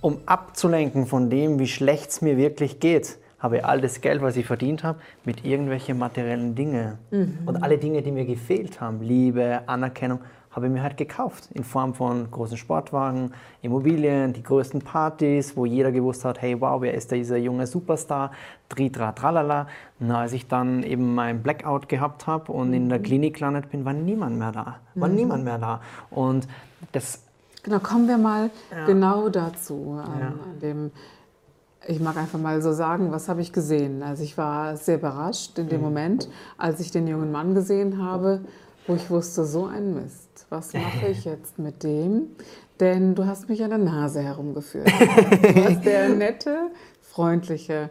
Um abzulenken von dem, wie schlecht es mir wirklich geht, habe ich all das Geld, was ich verdient habe, mit irgendwelchen materiellen Dingen. Mhm. Und alle Dinge, die mir gefehlt haben, Liebe, Anerkennung, habe ich mir halt gekauft. In Form von großen Sportwagen, Immobilien, die größten Partys, wo jeder gewusst hat, hey, wow, wer ist dieser junge Superstar? Tritra, tralala. Na, als ich dann eben mein Blackout gehabt habe und in der mhm. Klinik gelandet bin, war niemand mehr da. War mhm. niemand mehr da. Und das Genau, kommen wir mal ja. genau dazu. Ähm, ja. Dem, ich mag einfach mal so sagen, was habe ich gesehen? Also ich war sehr überrascht in dem mhm. Moment, als ich den jungen Mann gesehen habe, wo ich wusste, so ein Mist. Was mache ich jetzt mit dem? Denn du hast mich an der Nase herumgeführt. Du warst der nette, freundliche,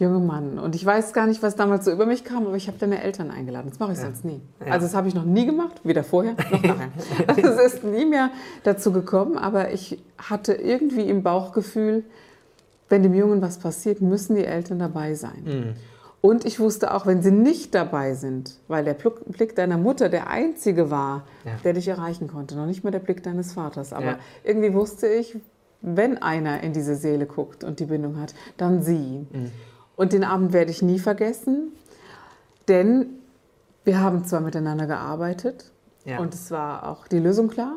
junge Mann. Und ich weiß gar nicht, was damals so über mich kam, aber ich habe deine Eltern eingeladen. Das mache ich ja. sonst nie. Ja. Also das habe ich noch nie gemacht, weder vorher noch nachher. es ist nie mehr dazu gekommen, aber ich hatte irgendwie im Bauchgefühl, wenn dem Jungen was passiert, müssen die Eltern dabei sein. Mhm. Und ich wusste auch, wenn sie nicht dabei sind, weil der Blick deiner Mutter der einzige war, ja. der dich erreichen konnte, noch nicht mal der Blick deines Vaters. Aber irgendwie wusste ich, wenn einer in diese Seele guckt und die Bindung hat, dann sie. Mhm. Und den Abend werde ich nie vergessen, denn wir haben zwar miteinander gearbeitet ja. und es war auch die Lösung klar,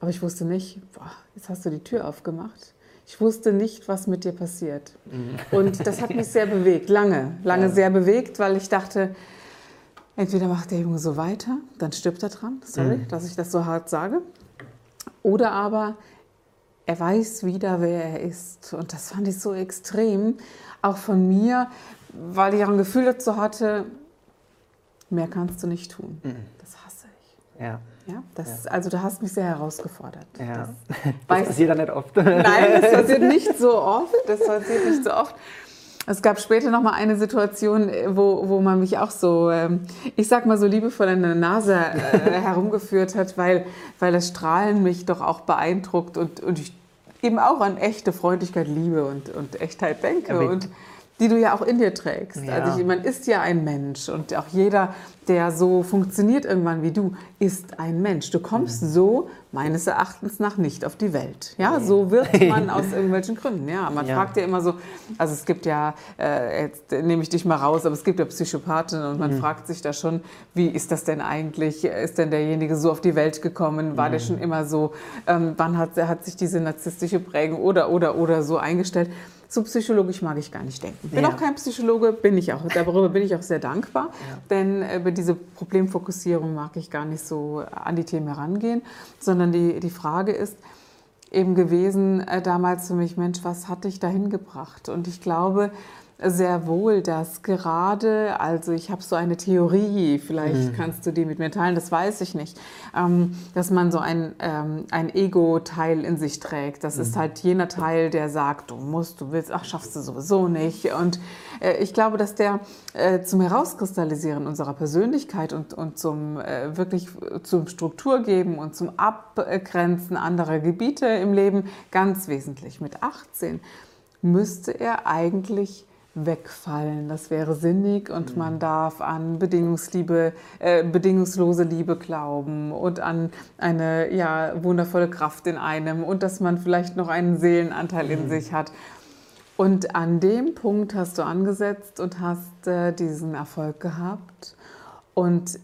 aber ich wusste nicht, boah, jetzt hast du die Tür aufgemacht. Ich wusste nicht, was mit dir passiert. Mhm. Und das hat mich sehr bewegt, lange, lange ja. sehr bewegt, weil ich dachte, entweder macht der Junge so weiter, dann stirbt er dran, sorry, mhm. dass ich das so hart sage, oder aber er weiß wieder, wer er ist. Und das fand ich so extrem auch von mir, weil ich auch ein Gefühl dazu hatte, mehr kannst du nicht tun. Mhm. Das hasse ich. Ja. Ja, das, ja. Also du hast mich sehr herausgefordert. Ja. Das, das passiert dann nicht oft. Nein, das passiert nicht so oft. Das passiert nicht so oft. Es gab später noch mal eine Situation, wo, wo man mich auch so, ähm, ich sag mal so liebevoll an der Nase äh, herumgeführt hat, weil, weil das Strahlen mich doch auch beeindruckt und, und ich eben auch an echte Freundlichkeit, Liebe und, und Echtheit denke. Ja, und die du ja auch in dir trägst. Ja. Also man ist ja ein Mensch und auch jeder, der so funktioniert irgendwann wie du, ist ein Mensch. Du kommst mhm. so meines Erachtens nach nicht auf die Welt. Ja, so wird man aus irgendwelchen Gründen. Ja, man ja. fragt ja immer so, also es gibt ja, äh, jetzt nehme ich dich mal raus, aber es gibt ja Psychopathen und man mhm. fragt sich da schon, wie ist das denn eigentlich? Ist denn derjenige so auf die Welt gekommen? War mhm. der schon immer so? Ähm, wann hat, hat sich diese narzisstische Prägung oder, oder, oder so eingestellt? So psychologisch mag ich gar nicht denken. Bin ja. auch kein Psychologe, bin ich auch. Darüber bin ich auch sehr dankbar, ja. denn äh, über diese Problemfokussierung mag ich gar nicht so an die Themen herangehen, sondern die, die Frage ist eben gewesen äh, damals für mich, Mensch, was hat dich dahin gebracht? Und ich glaube, sehr wohl, dass gerade, also ich habe so eine Theorie, vielleicht mhm. kannst du die mit mir teilen, das weiß ich nicht, ähm, dass man so ein, ähm, ein Ego-Teil in sich trägt. Das mhm. ist halt jener Teil, der sagt, du musst, du willst, ach, schaffst du sowieso nicht. Und äh, ich glaube, dass der äh, zum Herauskristallisieren unserer Persönlichkeit und, und zum äh, wirklich zum Strukturgeben und zum Abgrenzen anderer Gebiete im Leben ganz wesentlich. Mit 18 müsste er eigentlich wegfallen. Das wäre sinnig und mhm. man darf an Bedingungsliebe, äh, bedingungslose Liebe glauben und an eine ja, wundervolle Kraft in einem und dass man vielleicht noch einen Seelenanteil mhm. in sich hat. Und an dem Punkt hast du angesetzt und hast äh, diesen Erfolg gehabt. Und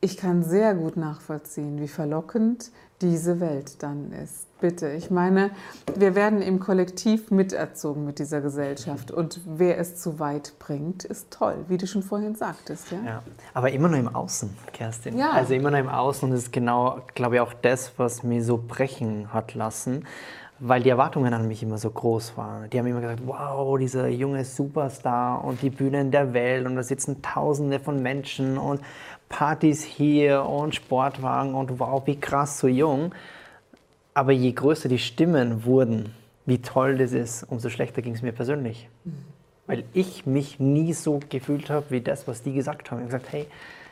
ich kann sehr gut nachvollziehen, wie verlockend diese Welt dann ist bitte. Ich meine, wir werden im Kollektiv miterzogen mit dieser Gesellschaft und wer es zu weit bringt, ist toll, wie du schon vorhin sagtest. Ja, ja aber immer nur im Außen, Kerstin. Ja. Also immer nur im Außen und das ist genau, glaube ich, auch das, was mir so brechen hat lassen. Weil die Erwartungen an mich immer so groß waren. Die haben immer gesagt, wow, dieser junge Superstar und die Bühnen der Welt und da sitzen Tausende von Menschen und Partys hier und Sportwagen und wow, wie krass, so jung. Aber je größer die Stimmen wurden, wie toll das ist, umso schlechter ging es mir persönlich. Mhm. Weil ich mich nie so gefühlt habe, wie das, was die gesagt haben. Ich habe gesagt, hey,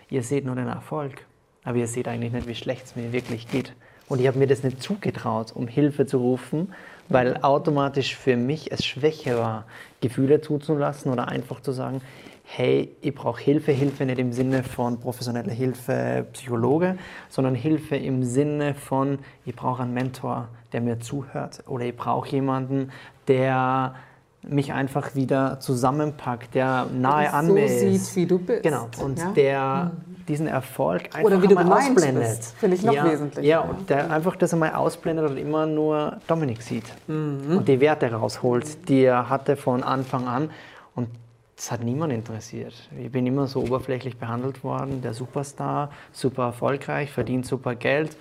ihr seht nur den Erfolg, aber ihr seht eigentlich nicht, wie schlecht es mir wirklich geht. Und ich habe mir das nicht zugetraut, um Hilfe zu rufen, weil automatisch für mich es schwächer war, Gefühle zuzulassen oder einfach zu sagen, hey, ich brauche Hilfe, Hilfe nicht im Sinne von professioneller Hilfe, Psychologe, sondern Hilfe im Sinne von, ich brauche einen Mentor, der mir zuhört oder ich brauche jemanden, der mich einfach wieder zusammenpackt, der nahe an so mir sieht, ist. wie du bist. Genau, und ja? der diesen Erfolg einfach Oder wie du ausblendet. finde ich noch ja, wesentlicher. Ja, und der einfach das einmal ausblendet und immer nur Dominik sieht Mhm. und die Werte rausholt, die er hatte von Anfang an. Und das hat niemand interessiert. Ich bin immer so oberflächlich behandelt worden, der Superstar, super erfolgreich, verdient super Geld.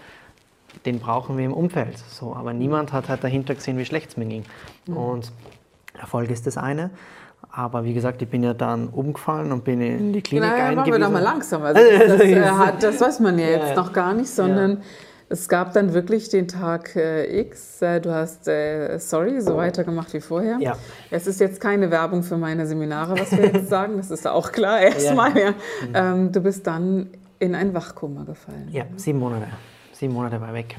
Den brauchen wir im Umfeld. So, aber niemand hat halt dahinter gesehen, wie schlecht es mir ging. Mhm. Und Erfolg ist das eine. Aber wie gesagt, ich bin ja dann umgefallen und bin in die Klinik Naja, machen wir eingewiesen. doch mal langsam. Also das, äh, hat, das weiß man ja jetzt Ja. noch gar nicht, sondern es gab dann wirklich den Tag äh, X. Äh, du hast, äh, sorry, so weitergemacht wie vorher. Ja. Es ist jetzt keine Werbung für meine Seminare, was wir jetzt sagen. Das ist auch klar erstmal. Ja. Ähm, du bist dann in ein Wachkoma gefallen. Ja, sieben Monate. Sieben Monate war weg.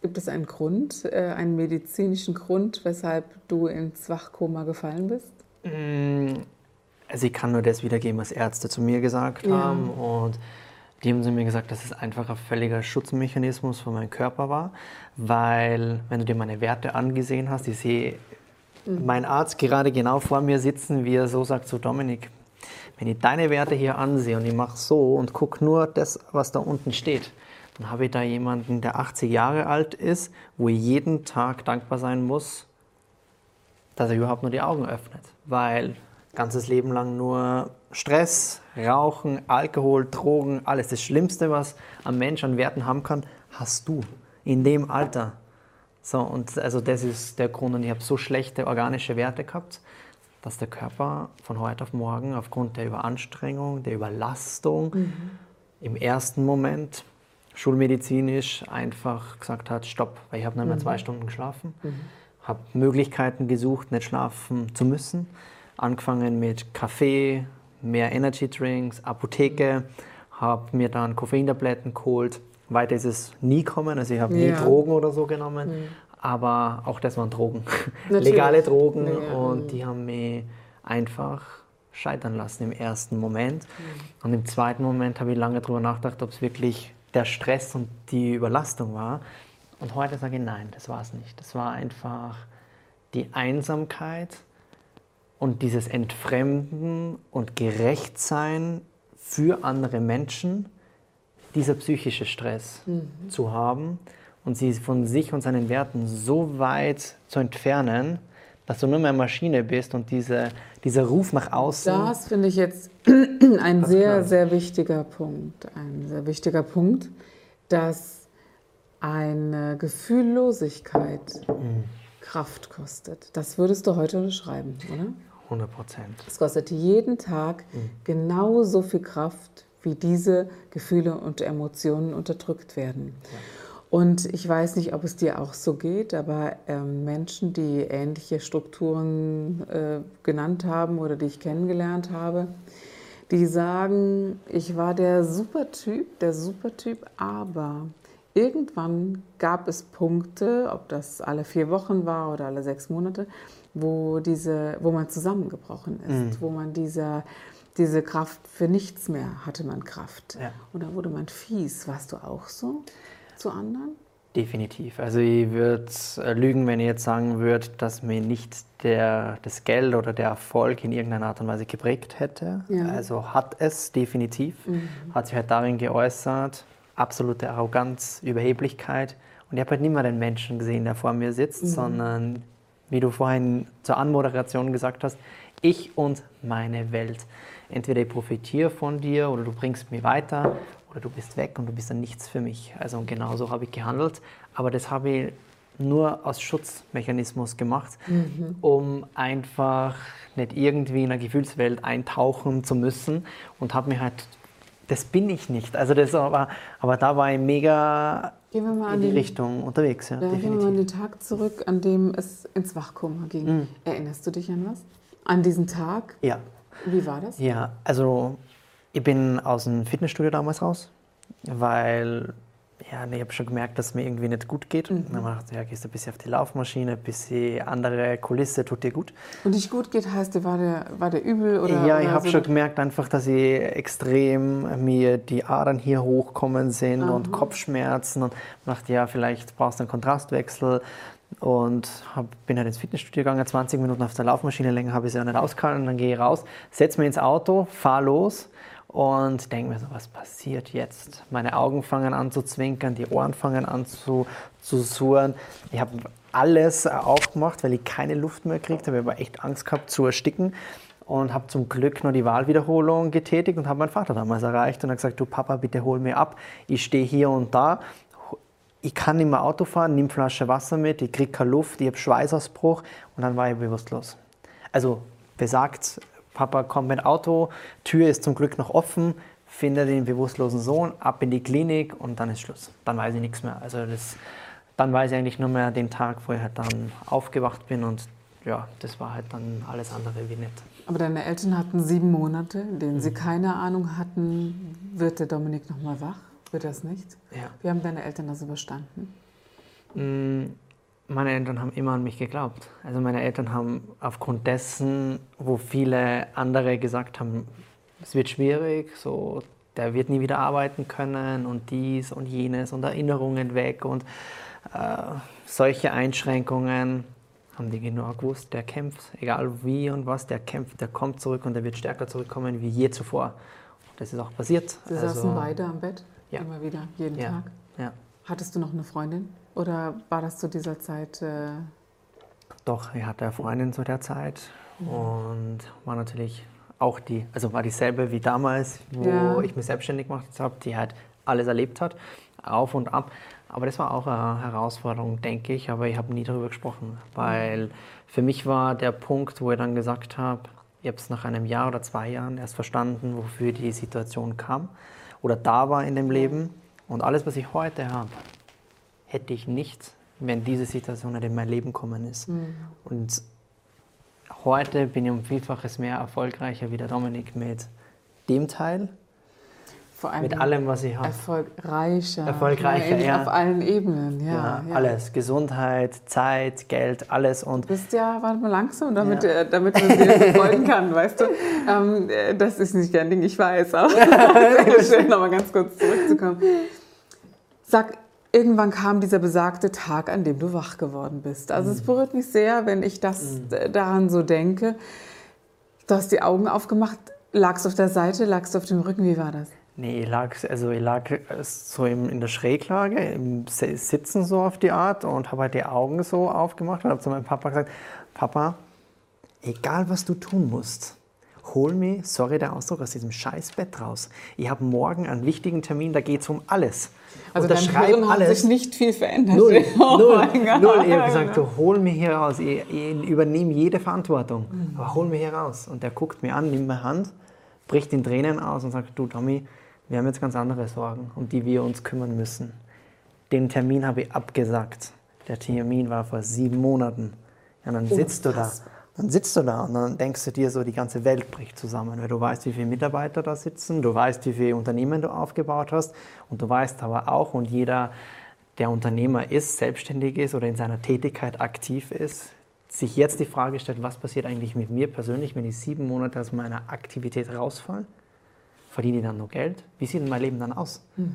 Gibt es einen Grund, äh, einen medizinischen Grund, weshalb du ins Wachkoma gefallen bist? Also ich kann nur das wiedergeben, was Ärzte zu mir gesagt Ja. haben. Und die haben zu mir gesagt, dass es einfach ein völliger Schutzmechanismus für meinen Körper war. Weil, wenn du dir meine Werte angesehen hast, ich sehe meinen Arzt gerade genau vor mir sitzen, wie er so sagt zu Dominik, wenn ich deine Werte hier ansehe und ich mache so und gucke nur das, was da unten steht, dann habe ich da jemanden, der 80 Jahre alt ist, wo ich jeden Tag dankbar sein muss, dass er überhaupt nur die Augen öffnet. Weil ganzes Leben lang nur Stress, Rauchen, Alkohol, Drogen, alles. Das Schlimmste, was ein Mensch an Werten haben kann, hast du in dem Alter. So, und also das ist der Grund. Und ich habe so schlechte organische Werte gehabt, dass der Körper von heute auf morgen aufgrund der Überanstrengung, der Überlastung im ersten Moment schulmedizinisch einfach gesagt hat, stopp, weil ich habe nicht mehr zwei Stunden geschlafen, habe Möglichkeiten gesucht, nicht schlafen zu müssen, angefangen mit Kaffee, mehr Energy Drinks, Apotheke, habe mir dann Koffeintabletten geholt. Weiter ist es nie gekommen, also ich habe nie Ja. Drogen oder so genommen, aber auch das waren Drogen, legale Drogen Ja. und die haben mich einfach scheitern lassen im ersten Moment. Und im zweiten Moment habe ich lange darüber nachgedacht, ob es wirklich der Stress und die Überlastung war. Und heute sage ich, nein, das war es nicht. Das war einfach die Einsamkeit und dieses Entfremden und Gerechtsein für andere Menschen, dieser psychische Stress zu haben und sie von sich und seinen Werten so weit zu entfernen, dass du nur mehr Maschine bist und diese, dieser Ruf nach außen. Das finde ich jetzt ein sehr, klar. sehr wichtiger Punkt. Ein sehr wichtiger Punkt, dass eine Gefühllosigkeit Mhm. Kraft kostet. Das würdest du heute unterschreiben, oder? 100 Prozent. Es kostet jeden Tag Mhm. genauso viel Kraft, wie diese Gefühle und Emotionen unterdrückt werden. Und ich weiß nicht, ob es dir auch so geht, aber ähm, Menschen, die ähnliche Strukturen äh, genannt haben oder die ich kennengelernt habe, die sagen, ich war der Supertyp, der Supertyp, aber irgendwann gab es Punkte, ob das alle vier Wochen war oder alle sechs Monate, wo, diese, wo man zusammengebrochen ist, wo man dieser, diese Kraft für nichts mehr hatte man Kraft. Ja. Und da wurde man fies. Warst du auch so zu anderen? Definitiv. Also ich würde lügen, wenn ich jetzt sagen würde, dass mir nicht der, das Geld oder der Erfolg in irgendeiner Art und Weise geprägt hätte. Ja. Also hat es definitiv. Hat sich halt darin geäußert, absolute Arroganz, Überheblichkeit. Und ich habe halt nicht mehr den Menschen gesehen, der vor mir sitzt, sondern wie du vorhin zur Anmoderation gesagt hast, ich und meine Welt. Entweder ich profitiere von dir oder du bringst mich weiter oder du bist weg und du bist dann nichts für mich. Also und genauso habe ich gehandelt, aber das habe ich nur aus Schutzmechanismus gemacht, um einfach nicht irgendwie in eine Gefühlswelt eintauchen zu müssen und habe mir halt, das bin ich nicht. Also das aber, aber da war ich mega in die den, Richtung unterwegs. Ja, ja, gehen wir mal an definitiv. den Tag zurück, an dem es ins Wachkoma ging. Erinnerst du dich an was? An diesen Tag? Ja. Wie war das? Ja, also ich bin aus dem Fitnessstudio damals raus, weil ja, nee, ich habe schon gemerkt, dass es mir irgendwie nicht gut geht. Und dann gedacht, ja, gehst du ein bisschen auf die Laufmaschine, ein bisschen andere Kulisse, tut dir gut. Und dich gut geht, heißt, war der, war der übel? Oder, ja, ich habe so schon gemerkt einfach, dass ich extrem mir die Adern hier hochkommen sind und Kopfschmerzen und dachte, ja, vielleicht brauchst du einen Kontrastwechsel und hab, bin halt ins Fitnessstudio gegangen, 20 Minuten auf der Laufmaschine, länger habe ich sie auch nicht ausgehalten, dann gehe ich raus, setze mich ins Auto, fahre los und denke mir so, was passiert jetzt? Meine Augen fangen an zu zwinkern, die Ohren fangen an zu, zu surren. Ich habe alles aufgemacht, weil ich keine Luft mehr gekriegt habe. Ich habe echt Angst gehabt zu ersticken und habe zum Glück noch die Wahlwiederholung getätigt und habe meinen Vater damals erreicht und habe gesagt, du Papa, bitte hol mir ab. Ich stehe hier und da. Ich kann nicht mehr Auto fahren, nimm Flasche Wasser mit, ich kriege keine Luft, ich habe Schweißausbruch und dann war ich bewusstlos. Also besagt, Papa kommt mit Auto, Tür ist zum Glück noch offen, finde den bewusstlosen Sohn, ab in die Klinik und dann ist Schluss. Dann weiß ich nichts mehr. Also das, dann weiß ich eigentlich nur mehr den Tag, wo ich halt dann aufgewacht bin und ja, das war halt dann alles andere wie nett. Aber deine Eltern hatten sieben Monate, in denen Mhm. sie keine Ahnung hatten, wird der Dominik nochmal wach? Wird das nicht? Ja. Wie haben deine Eltern das überstanden? Mm, Meine Eltern haben immer an mich geglaubt. Also meine Eltern haben aufgrund dessen, wo viele andere gesagt haben, es wird schwierig, so der wird nie wieder arbeiten können und dies und jenes und Erinnerungen weg und äh, solche Einschränkungen, haben die genau gewusst, der kämpft, egal wie und was, der kämpft, der kommt zurück und der wird stärker zurückkommen wie je zuvor. Das ist auch passiert. Sie saßen beide am Bett, ja. immer wieder, jeden ja, Tag. ja. Hattest du noch eine Freundin? Oder war das zu dieser Zeit? Äh, Doch, ich hatte eine Freundin zu der Zeit und war natürlich auch die, also war dieselbe wie damals, wo Ja. ich mich selbstständig gemacht habe, die halt alles erlebt hat, auf und ab. Aber das war auch eine Herausforderung, denke ich, aber ich habe nie darüber gesprochen, weil für mich war der Punkt, wo ich dann gesagt habe, ich habe es nach einem Jahr oder zwei Jahren erst verstanden, wofür die Situation kam oder da war in dem Leben. Und alles, was ich heute habe, hätte ich nicht, wenn diese Situation in mein Leben gekommen ist. Und heute bin ich um Vielfaches mehr erfolgreicher wie der Dominik mit dem Teil, vor allem mit allem, was ich habe. erfolgreicher. Erfolgreicher, ja. Auf allen Ebenen, ja. Ja, ja. Alles. Gesundheit, Zeit, Geld, alles. Und Du bist ja, warte mal langsam, damit, Ja. äh, damit man dir verfolgen kann, weißt du. Ähm, äh, das ist nicht dein Ding, ich weiß, aber schön, nochmal ganz kurz zurückzukommen. Sag, irgendwann kam dieser besagte Tag, an dem du wach geworden bist. Also Mhm. es berührt mich sehr, wenn ich das äh, daran so denke. Du hast die Augen aufgemacht, lagst auf der Seite, lagst auf dem Rücken, wie war das? nee, ich lag, also ich lag äh, so in der Schräglage, im Si- Sitzen so auf die Art und habe halt die Augen so aufgemacht und habe zu meinem Papa gesagt, Papa, egal was du tun musst, hol mich, sorry der Ausdruck, aus diesem scheiß Bett raus. Ich habe morgen einen wichtigen Termin, da geht es um alles. Also dein Hirn hat sich nicht viel verändert. Null, Oh null. Ich habe gesagt, du hol mich hier raus. Ich, ich übernehme jede Verantwortung. Mhm. Aber hol mich hier raus. Und der guckt mir an, nimmt meine Hand, bricht in Tränen aus und sagt, du Tommy, wir haben jetzt ganz andere Sorgen, um die wir uns kümmern müssen. Den Termin habe ich abgesagt. Der Termin war vor sieben Monaten. Ja, dann sitzt du da. Dann sitzt du da und dann denkst du dir so, die ganze Welt bricht zusammen, weil du weißt, wie viele Mitarbeiter da sitzen, du weißt, wie viele Unternehmen du aufgebaut hast und du weißt aber auch, und jeder, der Unternehmer ist, selbstständig ist oder in seiner Tätigkeit aktiv ist, sich jetzt die Frage stellt, was passiert eigentlich mit mir persönlich, wenn ich sieben Monate aus meiner Aktivität rausfalle? Verdiene ich dann noch Geld? Wie sieht denn mein Leben dann aus? Wie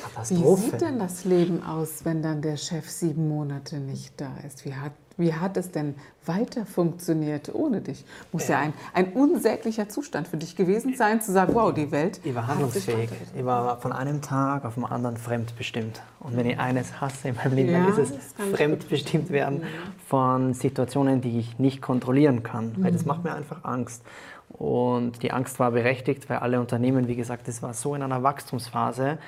Katastrophe. sieht denn das Leben aus, wenn dann der Chef sieben Monate nicht da ist? Wie hat, wie hat es denn weiter funktioniert ohne dich? Muss ja ein, ein unsäglicher Zustand für dich gewesen sein, zu sagen, wow, die Welt Ich war handlungsfähig. Ich war von einem Tag auf den anderen fremdbestimmt. Und wenn ich eines hasse in meinem Leben, Ja, dann ist es fremdbestimmt werden von Situationen, die ich nicht kontrollieren kann. Weil das macht mir einfach Angst. Und die Angst war berechtigt, weil alle Unternehmen, wie gesagt, das war so in einer Wachstumsphase.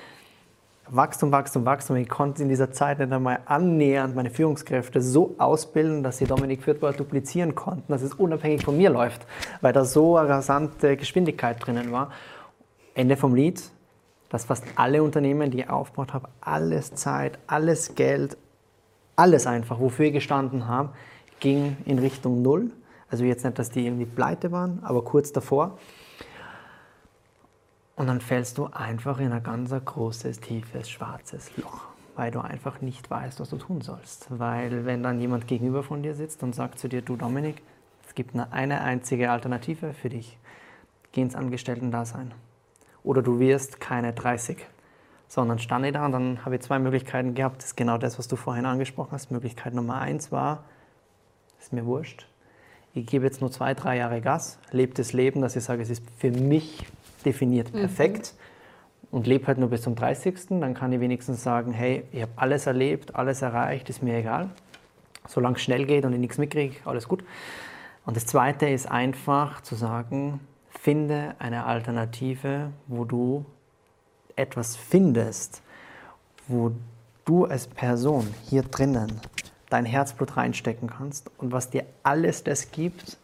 Wachstum, Wachstum, Wachstum. Ich konnte in dieser Zeit nicht einmal annähernd meine Führungskräfte so ausbilden, dass sie Dominik Fürthbauer duplizieren konnten, dass es unabhängig von mir läuft, weil da so eine rasante Geschwindigkeit drinnen war. Ende vom Lied. dass fast alle Unternehmen, die ich aufgebaut habe, alles Zeit, alles Geld, alles einfach, wofür ich gestanden habe, ging in Richtung Null. Also jetzt nicht, dass die irgendwie pleite waren, aber kurz davor. Und dann fällst du einfach in ein ganz großes, tiefes, schwarzes Loch, weil du einfach nicht weißt, was du tun sollst. Weil wenn dann jemand gegenüber von dir sitzt und sagt zu dir, du Dominik, es gibt eine, eine einzige Alternative für dich, geh ins Angestellten-Dasein. Oder du wirst keine 30, sondern stand ich da und dann habe ich zwei Möglichkeiten gehabt. Das ist genau das, was du vorhin angesprochen hast. Möglichkeit Nummer eins war, ist mir wurscht, ich gebe jetzt nur zwei, drei Jahre Gas, lebe das Leben, dass ich sage, es ist für mich definiert mhm. perfekt mhm. und lebe halt nur bis zum 30. Dann kann ich wenigstens sagen, hey, ich habe alles erlebt, alles erreicht, ist mir egal. Solange es schnell geht und ich nichts mitkriege, alles gut. Und das Zweite ist einfach zu sagen, finde eine Alternative, wo du etwas findest, wo du als Person hier drinnen dein Herzblut reinstecken kannst und was dir alles das gibt,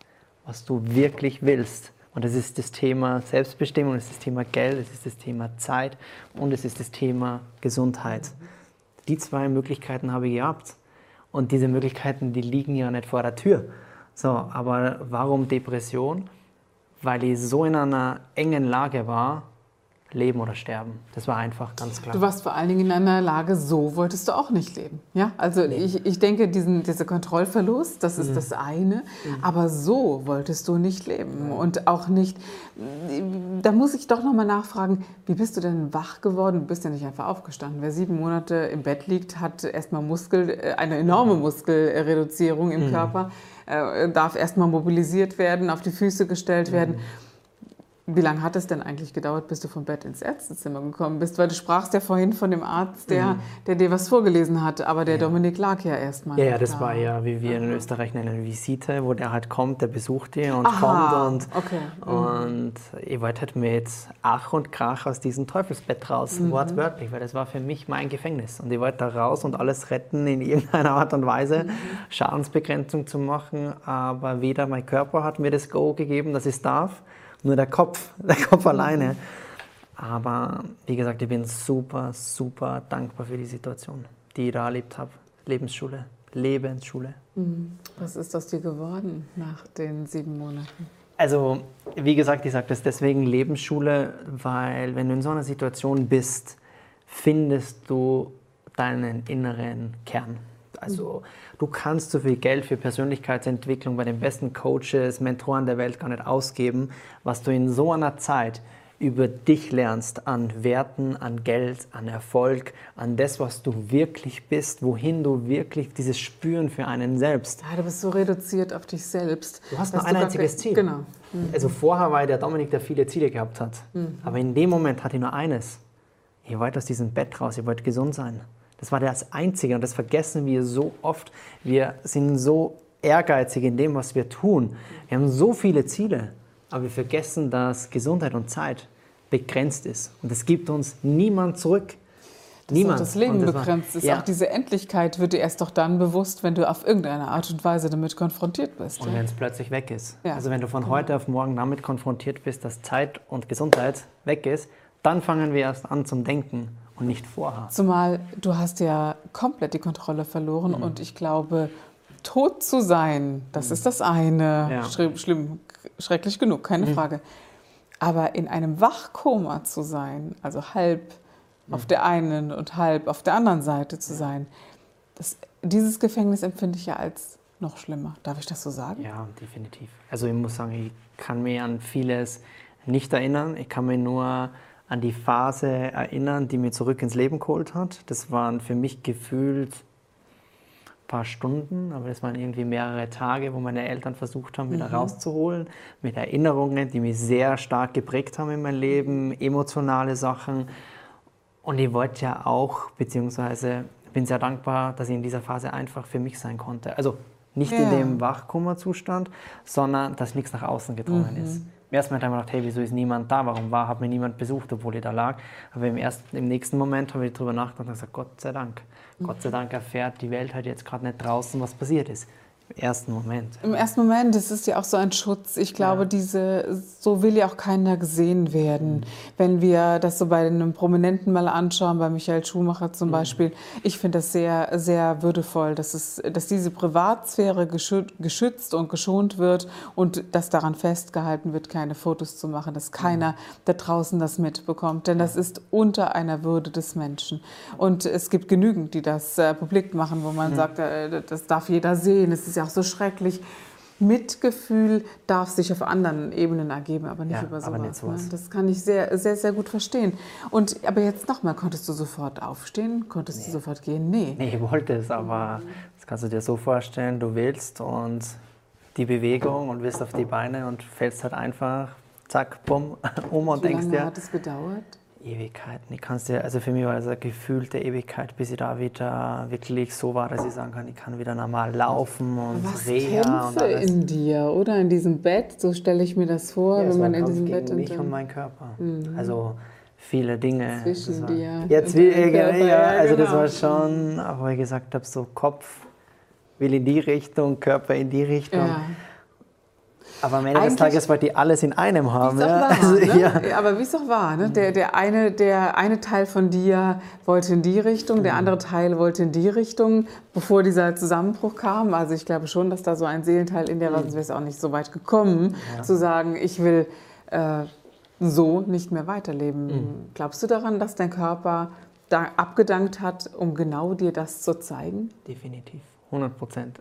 was du wirklich willst. Und das ist das Thema Selbstbestimmung, das ist das Thema Geld, das ist das Thema Zeit und es ist das Thema Gesundheit. Die zwei Möglichkeiten habe ich gehabt. Und diese Möglichkeiten, die liegen ja nicht vor der Tür. So, aber warum Depression? Weil ich so in einer engen Lage war, leben oder sterben. Das war einfach ganz klar. Du warst vor allen Dingen in einer Lage, so wolltest du auch nicht leben. Ja? Also ich, ich denke, diesen, dieser Kontrollverlust, das ist mhm. das eine, mhm. aber so wolltest du nicht leben. Und auch nicht, da muss ich doch nochmal nachfragen, wie bist du denn wach geworden? Du bist ja nicht einfach aufgestanden. Wer sieben Monate im Bett liegt, hat erstmal Muskel, äh, eine enorme Muskelreduzierung im mhm. Körper, äh, darf erstmal mobilisiert werden, auf die Füße gestellt werden. Wie lange hat es denn eigentlich gedauert, bis du vom Bett ins Ärztezimmer gekommen bist? Weil du sprachst ja vorhin von dem Arzt, der, mhm. der dir was vorgelesen hat, aber der ja. Dominik lag ja erstmal. Ja, ja, das da. war ja, wie wir in Österreich nennen, Visite, wo der halt kommt, der besucht dich und Aha, kommt und, okay. mhm. und ich wollte halt mit Ach und Krach aus diesem Teufelsbett raus, mhm. wortwörtlich, weil das war für mich mein Gefängnis und ich wollte da raus und alles retten in irgendeiner Art und Weise, mhm. Schadensbegrenzung zu machen, aber weder mein Körper hat mir das Go gegeben, dass ich es darf, nur der Kopf, der Kopf alleine. Aber wie gesagt, ich bin super, super dankbar für die Situation, die ich da erlebt habe. Lebensschule, Lebensschule. Mhm. Was ist aus dir geworden nach den sieben Monaten? Also, wie gesagt, ich sage das deswegen Lebensschule, weil wenn du in so einer Situation bist, findest du deinen inneren Kern. Also du kannst so viel Geld für Persönlichkeitsentwicklung bei den besten Coaches, Mentoren der Welt gar nicht ausgeben, was du in so einer Zeit über dich lernst, an Werten, an Geld, an Erfolg, an das, was du wirklich bist, wohin du wirklich dieses Spüren für einen selbst. Ja, du bist so reduziert auf dich selbst. Du hast nur ein einziges Ziel. Genau. Mhm. Also vorher war der Dominik, der viele Ziele gehabt hat. Mhm. Aber in dem Moment hatte ich nur eines. Ich wollte aus diesem Bett raus, ich wollte gesund sein. Das war das Einzige und das vergessen wir so oft. Wir sind so ehrgeizig in dem, was wir tun. Wir haben so viele Ziele, aber wir vergessen, dass Gesundheit und Zeit begrenzt ist. Und es gibt uns niemand zurück. Das Niemand. das Leben das begrenzt ist. Ja. Auch diese Endlichkeit wird dir erst doch dann bewusst, wenn du auf irgendeine Art und Weise damit konfrontiert bist. Und ja? wenn es plötzlich weg ist. Ja. Also wenn du von genau. heute auf morgen damit konfrontiert bist, dass Zeit und Gesundheit weg ist, dann fangen wir erst an zum Denken und nicht vorher. Zumal du hast ja komplett die Kontrolle verloren mhm. und ich glaube, tot zu sein, das mhm. ist das eine. Ja. Schlimm, schlimm, schrecklich genug, keine mhm. Frage. Aber in einem Wachkoma zu sein, also halb auf mhm. der einen und halb auf der anderen Seite zu sein, das, dieses Gefängnis empfinde ich ja als noch schlimmer. Darf ich das so sagen? Ja, definitiv. Also ich muss sagen, ich kann mich an vieles nicht erinnern. Ich kann mich nur an die Phase erinnern, die mir zurück ins Leben geholt hat. Das waren für mich gefühlt ein paar Stunden, aber das waren irgendwie mehrere Tage, wo meine Eltern versucht haben, wieder mhm. rauszuholen, mit Erinnerungen, die mich sehr stark geprägt haben in meinem Leben, emotionale Sachen. Und ich wollte ja auch, beziehungsweise bin sehr dankbar, dass ich in dieser Phase einfach für mich sein konnte. Also nicht ja. in dem Wachkummerzustand, sondern dass nichts nach außen gedrungen mhm. ist. Im ersten Moment habe ich gedacht, hey, wieso ist niemand da? Warum war, hat mir niemand besucht, obwohl ich da lag? Aber im, ersten, im nächsten Moment habe ich darüber nachgedacht und gesagt, Gott sei Dank. Gott sei Dank erfährt die Welt halt jetzt gerade nicht draußen, was passiert ist. Im ersten Moment. Im ersten Moment, das ist ja auch so ein Schutz. Ich glaube, Ja. diese, so will ja auch keiner gesehen werden. Wenn wir das so bei einem Prominenten mal anschauen, bei Michael Schumacher zum Beispiel, ich finde das sehr, sehr würdevoll, dass, es, dass diese Privatsphäre geschü- geschützt und geschont wird und dass daran festgehalten wird, keine Fotos zu machen, dass keiner da draußen das mitbekommt. Denn das ist unter einer Würde des Menschen. Und es gibt genügend, die das äh, publik machen, wo man sagt, äh, das darf jeder sehen. Es ist ja auch so schrecklich. Mitgefühl darf sich auf anderen Ebenen ergeben, aber nicht Ja, über sowas. aber nicht sowas. Ne? Das kann ich sehr, sehr, sehr gut verstehen. Und aber jetzt nochmal, konntest du sofort aufstehen? Konntest du sofort gehen? Nee. Nee, ich wollte es, aber das kannst du dir so vorstellen, du willst und die Bewegung und willst auf die Beine und fällst halt einfach, zack, bumm, um und Wie denkst lange dir, hat es gedauert? Ewigkeiten. Ich kann's dir, also für mich war es eine gefühlte Ewigkeit, bis ich da wieder wirklich so war, dass ich sagen kann, ich kann wieder normal laufen und Was Reha und Kämpfe alles. in dir, oder? In diesem Bett, so stelle ich mir das vor, Ja, wenn man in diesem Bett und mich und meinen Körper. Also viele Dinge. Zwischen Das war- dir Ja, und zwi- ja, ja, also das genau. war schon, wo ich gesagt habe, so Kopf will in die Richtung, Körper in die Richtung. Ja. Aber am Ende des Tages wollte ich alles in einem haben. Ja? war, Also, ne? ja. Aber wie es auch war, ne? der, der, eine, der eine Teil von dir wollte in die Richtung, der andere Teil wollte in die Richtung, bevor dieser Zusammenbruch kam. Also ich glaube schon, dass da so ein Seelenteil in dir war, sonst wäre es auch nicht so weit gekommen, zu sagen, ich will äh, so nicht mehr weiterleben. Glaubst du daran, dass dein Körper da abgedankt hat, um genau dir das zu zeigen? Definitiv, 100 Prozent.